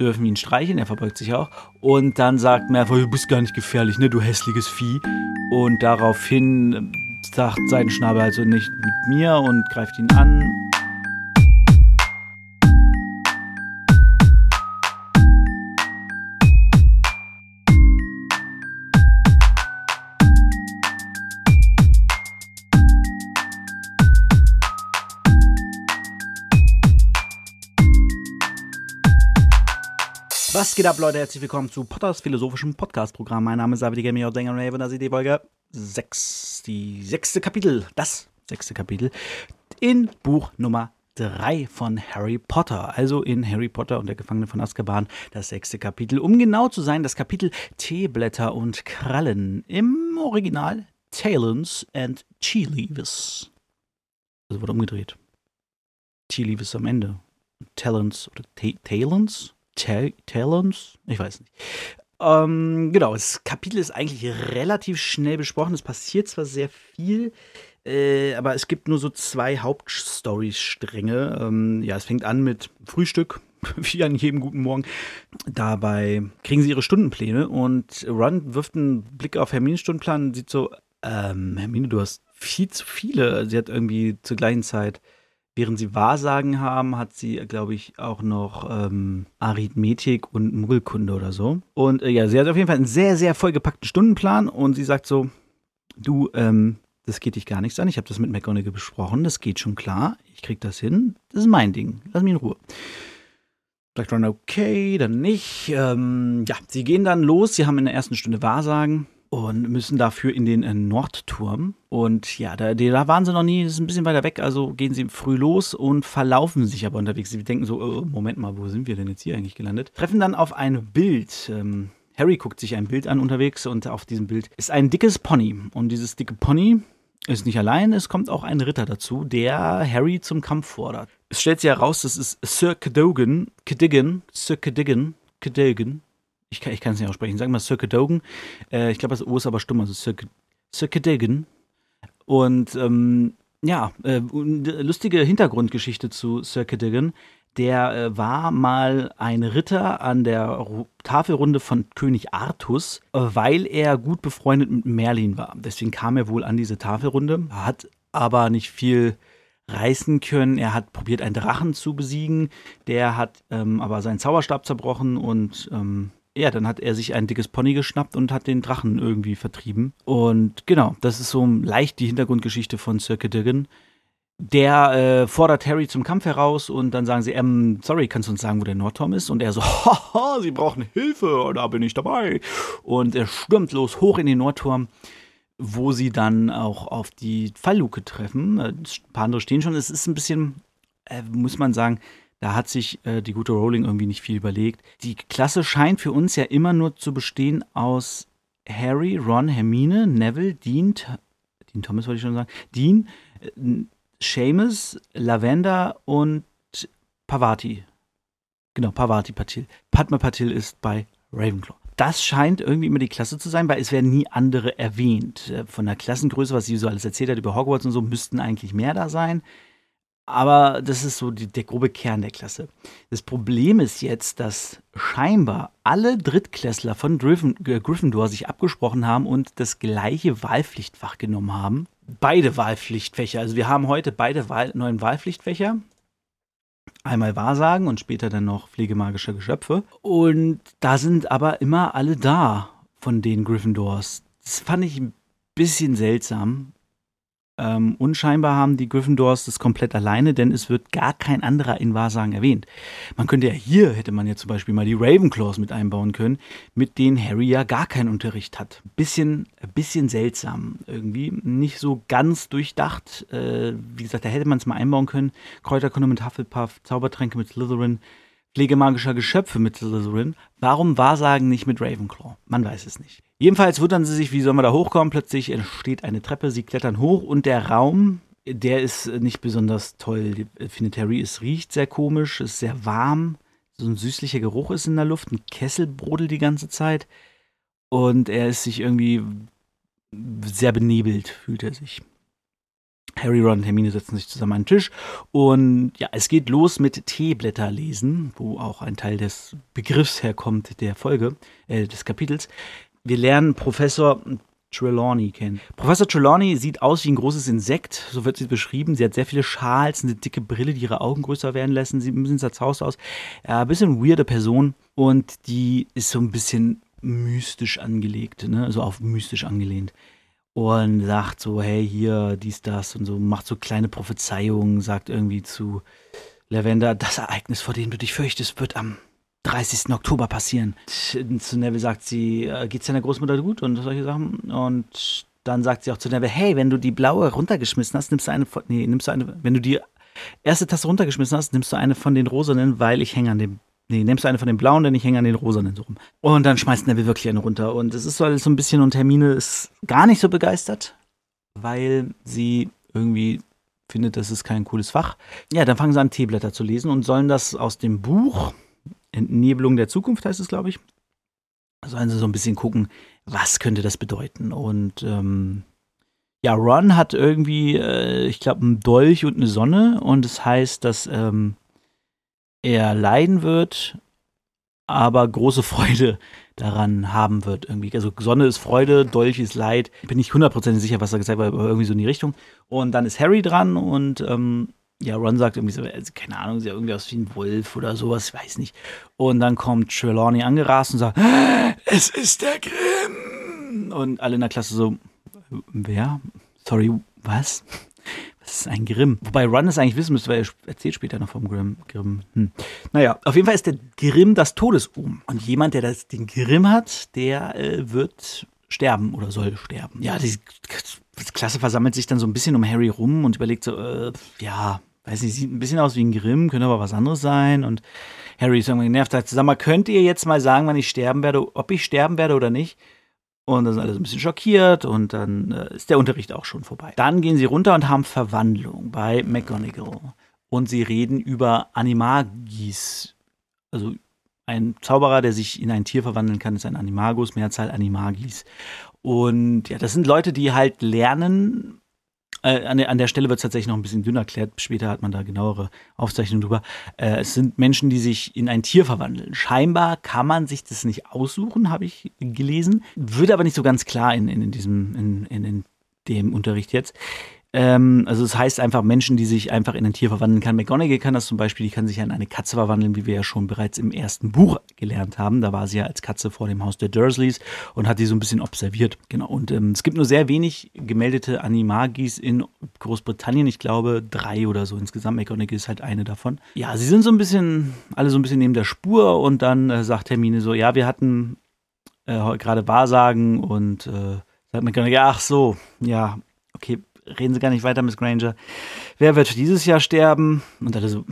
dürfen ihn streicheln, er verbeugt sich auch. Und dann sagt Malfoy, du bist gar nicht gefährlich, ne, du hässliches Vieh. Und daraufhin sagt Seidenschnabel also nicht mit mir und greift ihn an. Was geht ab, Leute? Herzlich willkommen zu Potters philosophischem Podcast-Programm. Mein Name ist David Gamer und Sänger und das ist die Folge 6, die sechste Kapitel, das sechste Kapitel in Buch Nummer 3 von Harry Potter, also in Harry Potter und der Gefangene von Azkaban, das sechste Kapitel. Um genau zu sein, das Kapitel Teeblätter und Krallen. Im Original Talons and Tea Leaves. Also wurde umgedreht. Tea Leaves am Ende. Talons oder Talons? Talons? Ich weiß nicht. Ähm, genau, das Kapitel ist eigentlich relativ schnell besprochen. Es passiert zwar sehr viel, äh, aber es gibt nur so zwei Hauptstory-Stränge. Ähm, ja, es fängt an mit Frühstück, wie an jedem guten Morgen. Dabei kriegen sie ihre Stundenpläne und Ron wirft einen Blick auf Hermines Stundenplan und sieht so, ähm, Hermine, du hast viel zu viele. Sie hat irgendwie zur gleichen Zeit Während sie Wahrsagen haben, hat sie, glaube ich, auch noch ähm, Arithmetik und Muggelkunde oder so. Und äh, ja, sie hat auf jeden Fall einen sehr, sehr vollgepackten Stundenplan und sie sagt so, du, ähm, das geht dich gar nichts an. Ich habe das mit McGonagall besprochen, das geht schon klar. Ich krieg das hin. Das ist mein Ding. Lass mich in Ruhe. Sagt Ron, okay, dann nicht. Ähm, ja, sie gehen dann los. Sie haben in der ersten Stunde Wahrsagen und müssen dafür in den äh, Nordturm. Und ja, da, da, waren sie noch nie, das ist ein bisschen weiter weg, also gehen sie früh los und verlaufen sich aber unterwegs. Sie denken so, oh, Moment mal, wo sind wir denn jetzt hier eigentlich gelandet? Treffen dann auf ein Bild. Ähm, Harry guckt sich ein Bild an unterwegs und auf diesem Bild ist ein dickes Pony. Und dieses dicke Pony ist nicht allein, es kommt auch ein Ritter dazu, der Harry zum Kampf fordert. Es stellt sich heraus, das ist Sir Cadogan, Cadogan, Sir Cadogan, Cadogan, ich kann, es nicht aussprechen, sagen wir Sir Dogan. Äh, ich glaube, das O ist aber stumm, also Sir, Sir Dogan. Und ähm, ja, äh, lustige Hintergrundgeschichte zu Sir Cadogan. Der äh, war mal ein Ritter an der Tafelrunde von König Artus, äh, weil er gut befreundet mit Merlin war. Deswegen kam er wohl an diese Tafelrunde, hat aber nicht viel reißen können. Er hat probiert, einen Drachen zu besiegen. Der hat ähm, aber seinen Zauberstab zerbrochen und ähm, ja, dann hat er sich ein dickes Pony geschnappt und hat den Drachen irgendwie vertrieben. Und genau, das ist so leicht die Hintergrundgeschichte von Sir Cadogan. Der äh, fordert Harry zum Kampf heraus und dann sagen sie, ähm, sorry, kannst du uns sagen, wo der Nordturm ist? Und er so, haha, sie brauchen Hilfe, da bin ich dabei. Und er stürmt los hoch in den Nordturm, wo sie dann auch auf die Fallluke treffen. Äh, ein paar andere stehen schon. Es ist ein bisschen, äh, muss man sagen, da hat sich äh, die gute Rowling irgendwie nicht viel überlegt. Die Klasse scheint für uns ja immer nur zu bestehen aus Harry, Ron, Hermine, Neville, Dean, Dean Thomas wollte ich schon sagen, Dean, äh, Seamus, Lavender und Pavati. Genau, Pavati Patil. Padma Patil ist bei Ravenclaw. Das scheint irgendwie immer die Klasse zu sein, weil es werden nie andere erwähnt. Äh, von der Klassengröße, was sie so alles erzählt hat über Hogwarts und so, müssten eigentlich mehr da sein. Aber das ist so die, der grobe Kern der Klasse. Das Problem ist jetzt, dass scheinbar alle Drittklässler von Gryffin, äh, Gryffindor sich abgesprochen haben und das gleiche Wahlpflichtfach genommen haben. Beide Wahlpflichtfächer. Also wir haben heute beide Wahl, neuen Wahlpflichtfächer. Einmal Wahrsagen und später dann noch Pflegemagische Geschöpfe. Und da sind aber immer alle da von den Gryffindors. Das fand ich ein bisschen seltsam. Ähm, unscheinbar haben die Gryffindors das komplett alleine, denn es wird gar kein anderer in Wahrsagen erwähnt. Man könnte ja hier, hätte man ja zum Beispiel mal die Ravenclaws mit einbauen können, mit denen Harry ja gar keinen Unterricht hat. Bisschen, bisschen seltsam irgendwie, nicht so ganz durchdacht. Äh, wie gesagt, da hätte man es mal einbauen können. Kräuterkunde mit Hufflepuff, Zaubertränke mit Slytherin, Pflege magischer Geschöpfe mit Slytherin. Warum Wahrsagen nicht mit Ravenclaw? Man weiß es nicht. Jedenfalls wundern sie sich, wie soll man da hochkommen? Plötzlich entsteht eine Treppe, sie klettern hoch und der Raum, der ist nicht besonders toll, findet Harry. Es riecht sehr komisch, es ist sehr warm, so ein süßlicher Geruch ist in der Luft, ein Kessel brodelt die ganze Zeit und er ist sich irgendwie sehr benebelt, fühlt er sich. Harry, Ron und Hermine setzen sich zusammen an den Tisch und ja, es geht los mit Teeblätter lesen, wo auch ein Teil des Begriffs herkommt der Folge, äh, des Kapitels. Wir lernen Professor Trelawney kennen. Professor Trelawney sieht aus wie ein großes Insekt, so wird sie beschrieben. Sie hat sehr viele Schals, eine dicke Brille, die ihre Augen größer werden lassen. Sieht ein bisschen zerzaust aus. Äh, ein bisschen weirde Person und die ist so ein bisschen mystisch angelegt, ne? so auf mystisch angelehnt. Und sagt so, hey, hier, dies, das und so, macht so kleine Prophezeiungen, sagt irgendwie zu Lavender, das Ereignis, vor dem du dich fürchtest, wird am 30. Oktober passieren. Zu Neville sagt sie, äh, geht's deiner Großmutter gut und solche Sachen. Und dann sagt sie auch zu Neville, hey, wenn du die blaue runtergeschmissen hast, nimmst du eine von, nee, nimmst du eine, wenn du die erste Tasse runtergeschmissen hast, nimmst du eine von den rosanen, weil ich hänge an dem, nee, nimmst du eine von den blauen, denn ich hänge an den rosanen so rum. Und dann schmeißt Neville wirklich eine runter. Und es ist so so ein bisschen, und Hermine ist gar nicht so begeistert, weil sie irgendwie findet, das ist kein cooles Fach. Ja, dann fangen sie an, Teeblätter zu lesen und sollen das aus dem Buch Entnebelung der Zukunft heißt es, glaube ich. Sollen sie so ein bisschen gucken, was könnte das bedeuten. Und ähm, ja, Ron hat irgendwie, äh, ich glaube, einen Dolch und eine Sonne. Und es das heißt, dass ähm, er leiden wird, aber große Freude daran haben wird. Irgendwie. Also Sonne ist Freude, Dolch ist Leid. Bin nicht hundertprozentig sicher, was er gesagt hat, aber irgendwie so in die Richtung. Und dann ist Harry dran und ähm, ja, Ron sagt irgendwie so, also, keine Ahnung, sieht irgendwie aus wie ein Wolf oder sowas, ich weiß nicht. Und dann kommt Trelawney angerast und sagt, es ist der Grimm. Und alle in der Klasse so, wer? Sorry, was? Was ist ein Grimm? Wobei Ron es eigentlich wissen müsste, weil er erzählt später noch vom Grimm. Grimm. Hm. Naja, auf jeden Fall ist der Grimm das Todesohm. Und jemand, der das, den Grimm hat, der äh, wird sterben oder soll sterben. Ja, die Klasse versammelt sich dann so ein bisschen um Harry rum und überlegt so, äh, ja, weiß nicht, sieht ein bisschen aus wie ein Grimm, könnte aber was anderes sein. Und Harry ist irgendwie genervt, sagt, sag mal, könnt ihr jetzt mal sagen, wann ich sterben werde, ob ich sterben werde oder nicht? Und dann sind alle so ein bisschen schockiert und dann äh, ist der Unterricht auch schon vorbei. Dann gehen sie runter und haben Verwandlung bei McGonagall. Und sie reden über Animagis. Also ein Zauberer, der sich in ein Tier verwandeln kann, ist ein Animagus, Mehrzahl Animagis. Und ja, das sind Leute, die halt lernen, äh, an, der, an der Stelle wird es tatsächlich noch ein bisschen dünner erklärt. Später hat man da genauere Aufzeichnungen drüber. Äh, es sind Menschen, die sich in ein Tier verwandeln. Scheinbar kann man sich das nicht aussuchen, habe ich gelesen. Wird aber nicht so ganz klar in, in, in diesem, in, in, in dem Unterricht jetzt. Ähm, also es heißt einfach Menschen, die sich einfach in ein Tier verwandeln kann. McGonagall kann das zum Beispiel, die kann sich in eine Katze verwandeln, wie wir ja schon bereits im ersten Buch gelernt haben. Da war sie ja als Katze vor dem Haus der Dursleys und hat die so ein bisschen observiert. Genau. Und ähm, es gibt nur sehr wenig gemeldete Animagis in Großbritannien. Ich glaube drei oder so insgesamt. McGonagall ist halt eine davon. Ja, sie sind so ein bisschen, alle so ein bisschen neben der Spur und dann äh, sagt Hermine so, ja, wir hatten äh, gerade Wahrsagen und äh, sagt McGonagall, ach so, ja, okay, reden Sie gar nicht weiter, Miss Granger. Wer wird dieses Jahr sterben? Und alle so,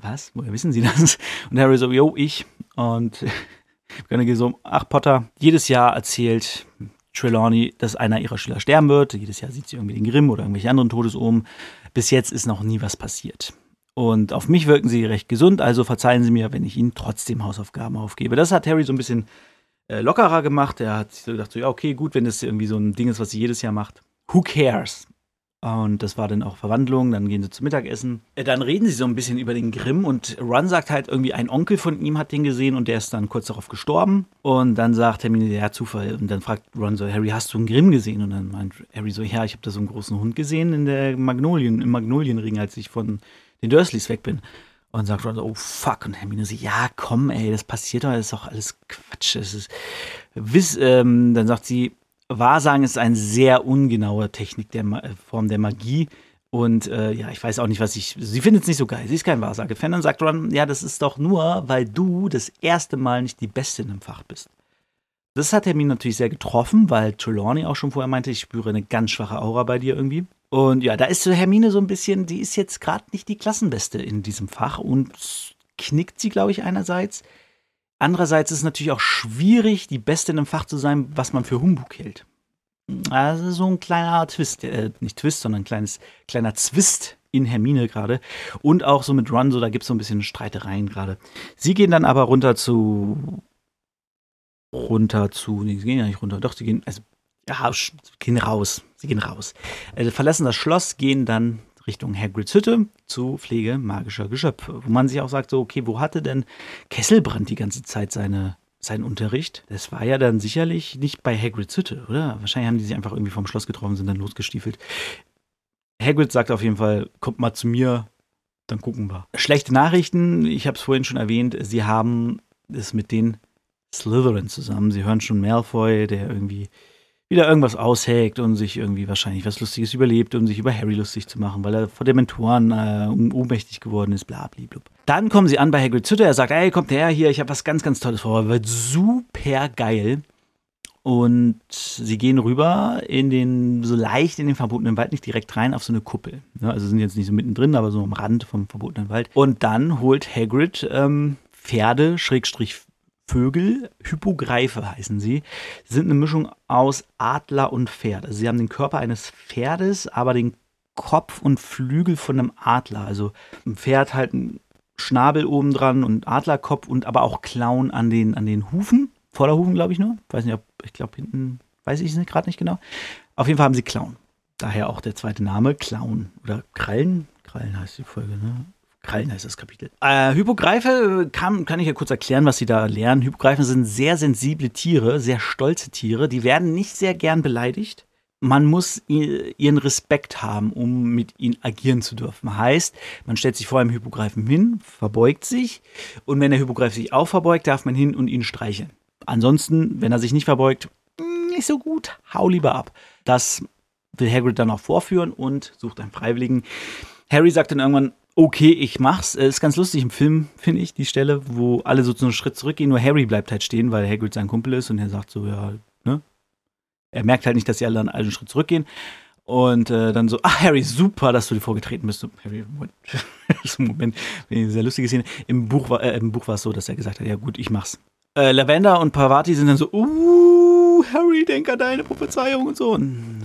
was? Woher wissen Sie das? Und Harry so, jo, ich. Und Gönige so, ach Potter, jedes Jahr erzählt Trelawney, dass einer ihrer Schüler sterben wird. Jedes Jahr sieht sie irgendwie den Grimm oder irgendwelche anderen Todesomen. Bis jetzt ist noch nie was passiert. Und auf mich wirken sie recht gesund, also verzeihen Sie mir, wenn ich Ihnen trotzdem Hausaufgaben aufgebe. Das hat Harry so ein bisschen äh, lockerer gemacht. Er hat sich so gedacht, so, ja, okay, gut, wenn das irgendwie so ein Ding ist, was sie jedes Jahr macht. Who cares? Und das war dann auch Verwandlung, dann gehen sie zum Mittagessen. Äh, dann reden sie so ein bisschen über den Grimm und Ron sagt halt irgendwie, ein Onkel von ihm hat den gesehen und der ist dann kurz darauf gestorben. Und dann sagt Hermine, ja, Zufall. Und dann fragt Ron so, Harry, hast du einen Grimm gesehen? Und dann meint Harry so, ja, ich habe da so einen großen Hund gesehen in der Magnolien, im Magnolienring, als ich von den Dursleys weg bin. Und sagt Ron so, oh fuck. Und Hermine so, ja, komm, ey, das passiert doch, das ist doch alles Quatsch. Das ist, wiss, ähm, dann sagt sie, Wahrsagen ist eine sehr ungenaue Technik der äh, Form der Magie. Und äh, ja, ich weiß auch nicht, was ich. Sie findet es nicht so geil. Sie ist kein Wahrsage-Fan. Dann sagt Ron, ja, das ist doch nur, weil du das erste Mal nicht die Beste in dem Fach bist. Das hat Hermine natürlich sehr getroffen, weil Trelawney auch schon vorher meinte, ich spüre eine ganz schwache Aura bei dir irgendwie. Und ja, da ist Hermine so ein bisschen, die ist jetzt gerade nicht die Klassenbeste in diesem Fach und knickt sie, glaube ich, einerseits. Andererseits ist es natürlich auch schwierig, die Beste in einem Fach zu sein, was man für Humbug hält. Also so ein kleiner Twist, äh, nicht Twist, sondern ein kleines, kleiner Zwist in Hermine gerade. Und auch so mit Ron, so da gibt es so ein bisschen Streitereien gerade. Sie gehen dann aber runter zu. runter zu. Nee, sie gehen ja nicht runter. Doch, sie gehen. Also ja, gehen raus. Sie gehen raus. Äh, verlassen das Schloss, gehen dann Richtung Hagrids Hütte zu Pflege magischer Geschöpfe. Wo man sich auch sagt, so, okay, wo hatte denn Kesselbrand die ganze Zeit seine, seinen Unterricht? Das war ja dann sicherlich nicht bei Hagrids Hütte, oder? Wahrscheinlich haben die sich einfach irgendwie vom Schloss getroffen, sind dann losgestiefelt. Hagrid sagt auf jeden Fall, kommt mal zu mir, dann gucken wir. Schlechte Nachrichten, ich habe es vorhin schon erwähnt, sie haben es mit den Slytherin zusammen. Sie hören schon Malfoy, der irgendwie wieder irgendwas aushägt und sich irgendwie wahrscheinlich was Lustiges überlebt, um sich über Harry lustig zu machen, weil er vor Dementoren äh, ohnmächtig geworden ist, bla, bla, bla. Dann kommen sie an bei Hagrid Hütte, er sagt, ey, kommt her hier, ich habe was ganz, ganz Tolles vor, wird super geil. Und sie gehen rüber in den, so leicht in den verbotenen Wald, nicht direkt rein, auf so eine Kuppel. Ja, also sind jetzt nicht so mittendrin, aber so am Rand vom verbotenen Wald. Und dann holt Hagrid ähm, Pferde, Schrägstrich Vögel, Hypogreife heißen sie, sind eine Mischung aus Adler und Pferd. Also sie haben den Körper eines Pferdes, aber den Kopf und Flügel von einem Adler. Also ein Pferd halt ein Schnabel oben dran und Adlerkopf und aber auch Klauen an den, an den Hufen. Vorderhufen, glaube ich nur. Weiß nicht, ob, ich glaube hinten, weiß ich es gerade nicht genau. Auf jeden Fall haben sie Klauen. Daher auch der zweite Name, Klauen. Oder Krallen? Krallen heißt die Folge, ne? Krallen heißt das Kapitel. Äh, Hypogreife kann, kann ich ja kurz erklären, was sie da lernen. Hypogreifen sind sehr sensible Tiere, sehr stolze Tiere. Die werden nicht sehr gern beleidigt. Man muss ihren Respekt haben, um mit ihnen agieren zu dürfen. Heißt, man stellt sich vor einem Hypogreifen hin, verbeugt sich und wenn der Hypogreif sich auch verbeugt, darf man hin und ihn streicheln. Ansonsten, wenn er sich nicht verbeugt, nicht so gut, hau lieber ab. Das will Hagrid dann auch vorführen und sucht einen Freiwilligen. Harry sagt dann irgendwann, okay, ich mach's. Ist ganz lustig im Film, finde ich, die Stelle, wo alle so einen Schritt zurückgehen, nur Harry bleibt halt stehen, weil Hagrid sein Kumpel ist und er sagt so, ja, ne? Er merkt halt nicht, dass sie alle einen Schritt zurückgehen. Und äh, dann so, ach Harry, super, dass du dir vorgetreten bist. Harry, so Moment, eine sehr lustige Szene. Im Buch war äh, im Buch war es so, dass er gesagt hat, ja gut, ich mach's. Äh, Lavender und Pavati sind dann so, uh, Harry, denk an deine Prophezeiung und so. Und,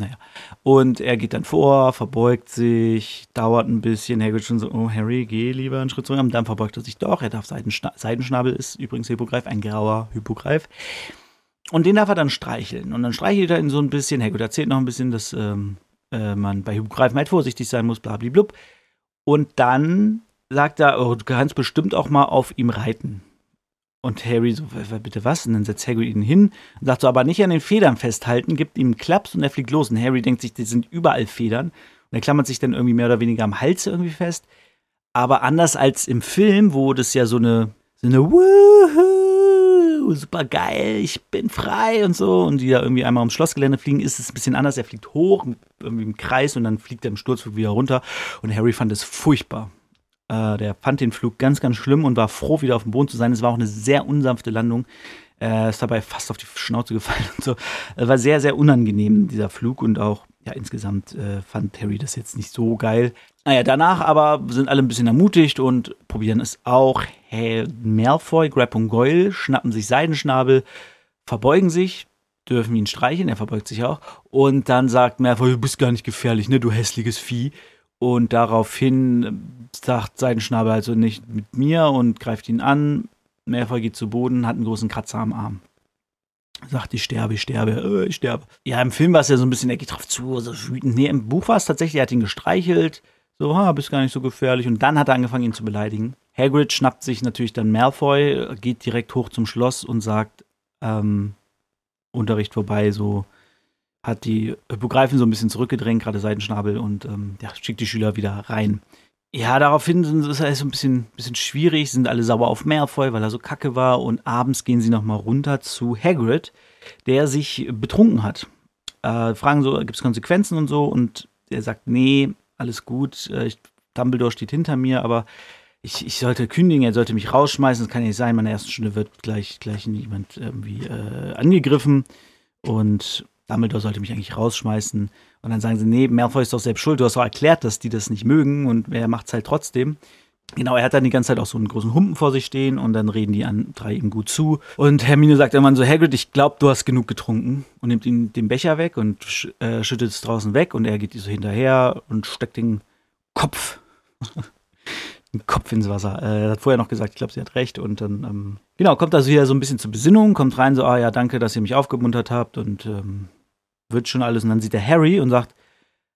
naja. Und er geht dann vor, verbeugt sich, dauert ein bisschen. Hagrid schon so, oh Harry, geh lieber einen Schritt zurück. Und dann verbeugt er sich doch. Er darf Seidenschna Seidenschnabel ist übrigens Hippogreif, ein grauer Hippogreif. Und den darf er dann streicheln. Und dann streichelt er ihn so ein bisschen. Hagrid erzählt noch ein bisschen, dass ähm, äh, man bei Hippogreifen halt vorsichtig sein muss, blablablub. Und dann sagt er, oh, du kannst bestimmt auch mal auf ihm reiten. Und Harry so, bitte was? Und dann setzt Hagrid ihn hin und sagt so, aber nicht an den Federn festhalten, gibt ihm einen Klaps und er fliegt los. Und Harry denkt sich, die sind überall Federn. Und er klammert sich dann irgendwie mehr oder weniger am Hals irgendwie fest. Aber anders als im Film, wo das ja so eine, so eine Wuhu, super geil, ich bin frei und so. Und die da irgendwie einmal ums Schlossgelände fliegen, ist es ein bisschen anders. Er fliegt hoch, irgendwie im Kreis und dann fliegt er im Sturzflug wieder runter. Und Harry fand es furchtbar. Äh, der fand den Flug ganz, ganz schlimm und war froh, wieder auf dem Boden zu sein. Es war auch eine sehr unsanfte Landung. Er ist dabei fast auf die Schnauze gefallen und so. Es war sehr, sehr unangenehm, dieser Flug und auch, ja, insgesamt äh, fand Harry das jetzt nicht so geil. Naja, danach aber sind alle ein bisschen ermutigt und probieren es auch. Hey, Malfoy, Grab und Goyle schnappen sich Seidenschnabel, verbeugen sich, dürfen ihn streicheln, er verbeugt sich auch. Und dann sagt Malfoy, du bist gar nicht gefährlich, ne, du hässliches Vieh. Und daraufhin sagt Seidenschnabel also nicht mit mir und greift ihn an. Malfoy geht zu Boden, hat einen großen Kratzer am Arm. Sagt, ich sterbe, ich sterbe, äh, ich sterbe. Ja, im Film war es ja so ein bisschen, er geht drauf zu, so wütend. Nee, im Buch war es tatsächlich, er hat ihn gestreichelt. So, ha, bist gar nicht so gefährlich. Und dann hat er angefangen, ihn zu beleidigen. Hagrid schnappt sich natürlich dann Malfoy, geht direkt hoch zum Schloss und sagt, ähm, Unterricht vorbei, so, hat die Hippogreifen so ein bisschen zurückgedrängt, gerade Seitenschnabel, und ähm, ja, schickt die Schüler wieder rein. Ja, daraufhin ist es so ein bisschen, bisschen schwierig, sind alle sauer auf Malfoy, weil er so kacke war, und abends gehen sie nochmal runter zu Hagrid, der sich betrunken hat. Äh, fragen so, gibt es Konsequenzen und so, und er sagt, nee, alles gut, äh, ich, Dumbledore steht hinter mir, aber ich, ich sollte kündigen, er sollte mich rausschmeißen, das kann nicht sein, in meiner ersten Stunde wird gleich, gleich jemand irgendwie äh, angegriffen, und Dumbledore sollte mich eigentlich rausschmeißen. Und dann sagen sie, nee, Malfoy ist doch selbst schuld. Du hast doch erklärt, dass die das nicht mögen und er macht es halt trotzdem. Genau, er hat dann die ganze Zeit auch so einen großen Humpen vor sich stehen und dann reden die an drei ihm gut zu. Und Hermine sagt irgendwann so, Hagrid, ich glaube, du hast genug getrunken und nimmt ihm den Becher weg und sch äh, schüttet es draußen weg und er geht so hinterher und steckt den Kopf, den Kopf ins Wasser. Äh, er hat vorher noch gesagt, ich glaube, sie hat recht und dann, ähm, genau, kommt also wieder so ein bisschen zur Besinnung, kommt rein so, ah ja, danke, dass ihr mich aufgemuntert habt und ähm, wird schon alles. Und dann sieht er Harry und sagt,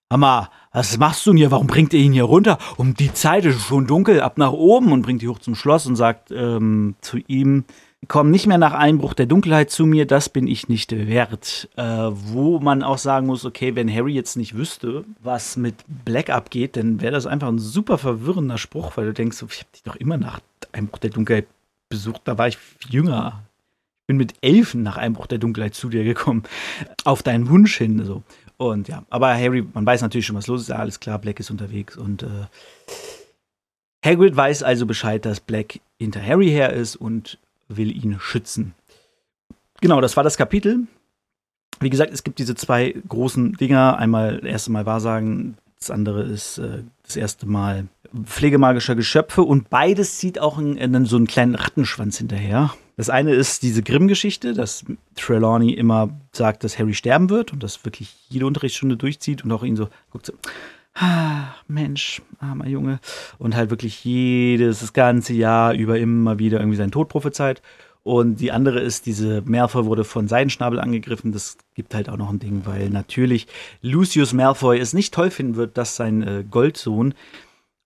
Mama, was machst du denn hier? Warum bringt ihr ihn hier runter? Um die Zeit ist schon dunkel, ab nach oben und bringt ihn hoch zum Schloss und sagt ähm, zu ihm, komm nicht mehr nach Einbruch der Dunkelheit zu mir, das bin ich nicht wert. Äh, wo man auch sagen muss, okay, wenn Harry jetzt nicht wüsste, was mit Black abgeht, dann wäre das einfach ein super verwirrender Spruch, weil du denkst, ich habe dich doch immer nach Einbruch der Dunkelheit besucht, da war ich jünger. Bin mit Elfen nach Einbruch der Dunkelheit zu dir gekommen, auf deinen Wunsch hin. So. Und ja, aber Harry, man weiß natürlich schon, was los ist. Ja, alles klar, Black ist unterwegs und äh, Hagrid weiß also Bescheid, dass Black hinter Harry her ist und will ihn schützen. Genau, das war das Kapitel. Wie gesagt, es gibt diese zwei großen Dinger. Einmal das erste Mal Wahrsagen, das andere ist äh, das erste Mal pflegemagischer Geschöpfe und beides zieht auch einen, einen, so einen kleinen Rattenschwanz hinterher. Das eine ist diese Grimm-Geschichte, dass Trelawney immer sagt, dass Harry sterben wird und das wirklich jede Unterrichtsstunde durchzieht und auch ihn so guckt so, ah, Mensch, armer Junge. Und halt wirklich jedes, das ganze Jahr über immer wieder irgendwie seinen Tod prophezeit. Und die andere ist, diese Malfoy wurde von Seidenschnabel angegriffen. Das gibt halt auch noch ein Ding, weil natürlich Lucius Malfoy es nicht toll finden wird, dass sein äh, Goldsohn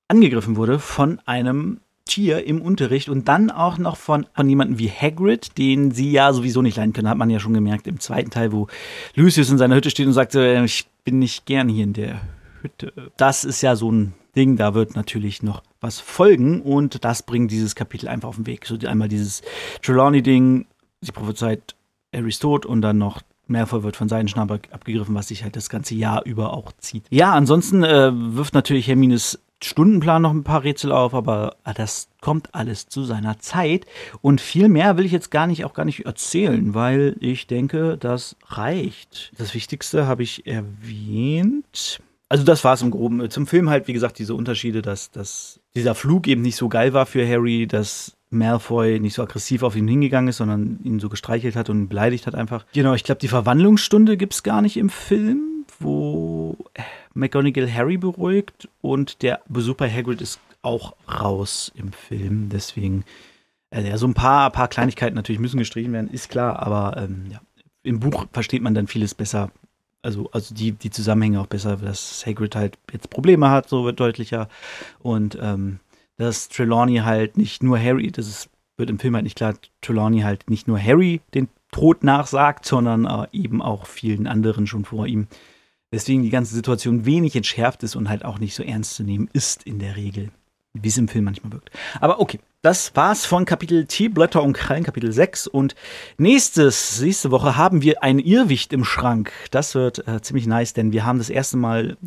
angegriffen wurde von einem Tier im Unterricht und dann auch noch von, von jemandem wie Hagrid, den sie ja sowieso nicht leiden können. Hat man ja schon gemerkt im zweiten Teil, wo Lucius in seiner Hütte steht und sagt, äh, ich bin nicht gern hier in der Hütte. Das ist ja so ein Ding, da wird natürlich noch was folgen und das bringt dieses Kapitel einfach auf den Weg. So einmal dieses Trelawney-Ding, sie prophezeit Harrys Tod und dann noch Malfoy wird von seinen Schnabel abgegriffen, was sich halt das ganze Jahr über auch zieht. Ja, ansonsten äh, wirft natürlich Hermines Stundenplan noch ein paar Rätsel auf, aber ah, das kommt alles zu seiner Zeit. Und viel mehr will ich jetzt gar nicht, auch gar nicht erzählen, weil ich denke, das reicht. Das Wichtigste habe ich erwähnt. Also das war es im Groben. Zum Film halt, wie gesagt, diese Unterschiede, dass, dass dieser Flug eben nicht so geil war für Harry, dass Malfoy nicht so aggressiv auf ihn hingegangen ist, sondern ihn so gestreichelt hat und beleidigt hat einfach. Genau, ich glaube, die Verwandlungsstunde gibt es gar nicht im Film, wo McGonagall Harry beruhigt und der Besuch bei Hagrid ist auch raus im Film. Deswegen, äh, ja, so ein paar, paar Kleinigkeiten natürlich müssen gestrichen werden, ist klar, aber ähm, ja, im Buch versteht man dann vieles besser. Also, also die, die Zusammenhänge auch besser, dass Hagrid halt jetzt Probleme hat, so wird deutlicher. Und ähm, dass Trelawney halt nicht nur Harry, das ist, wird im Film halt nicht klar, Trelawney halt nicht nur Harry den Tod nachsagt, sondern äh, eben auch vielen anderen schon vor ihm. Deswegen die ganze Situation wenig entschärft ist und halt auch nicht so ernst zu nehmen ist in der Regel. Wie es im Film manchmal wirkt. Aber okay, das war's von Kapitel T, Blätter und Krallen, Kapitel 6. Und nächstes, nächste Woche haben wir ein Irrwicht im Schrank. Das wird äh, ziemlich nice, denn wir haben das erste Mal,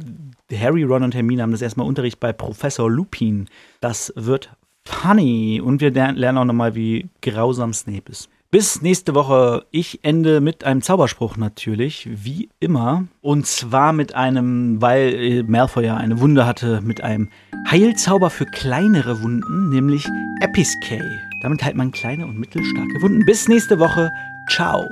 Harry, Ron und Hermine haben das erste Mal Unterricht bei Professor Lupin. Das wird funny. Und wir lernen auch nochmal, wie grausam Snape ist. Bis nächste Woche. Ich ende mit einem Zauberspruch natürlich, wie immer. Und zwar mit einem, weil äh, Malfoy ja eine Wunde hatte, mit einem Heilzauber für kleinere Wunden, nämlich Episcay. Damit heilt man kleine und mittelstarke Wunden. Bis nächste Woche. Ciao.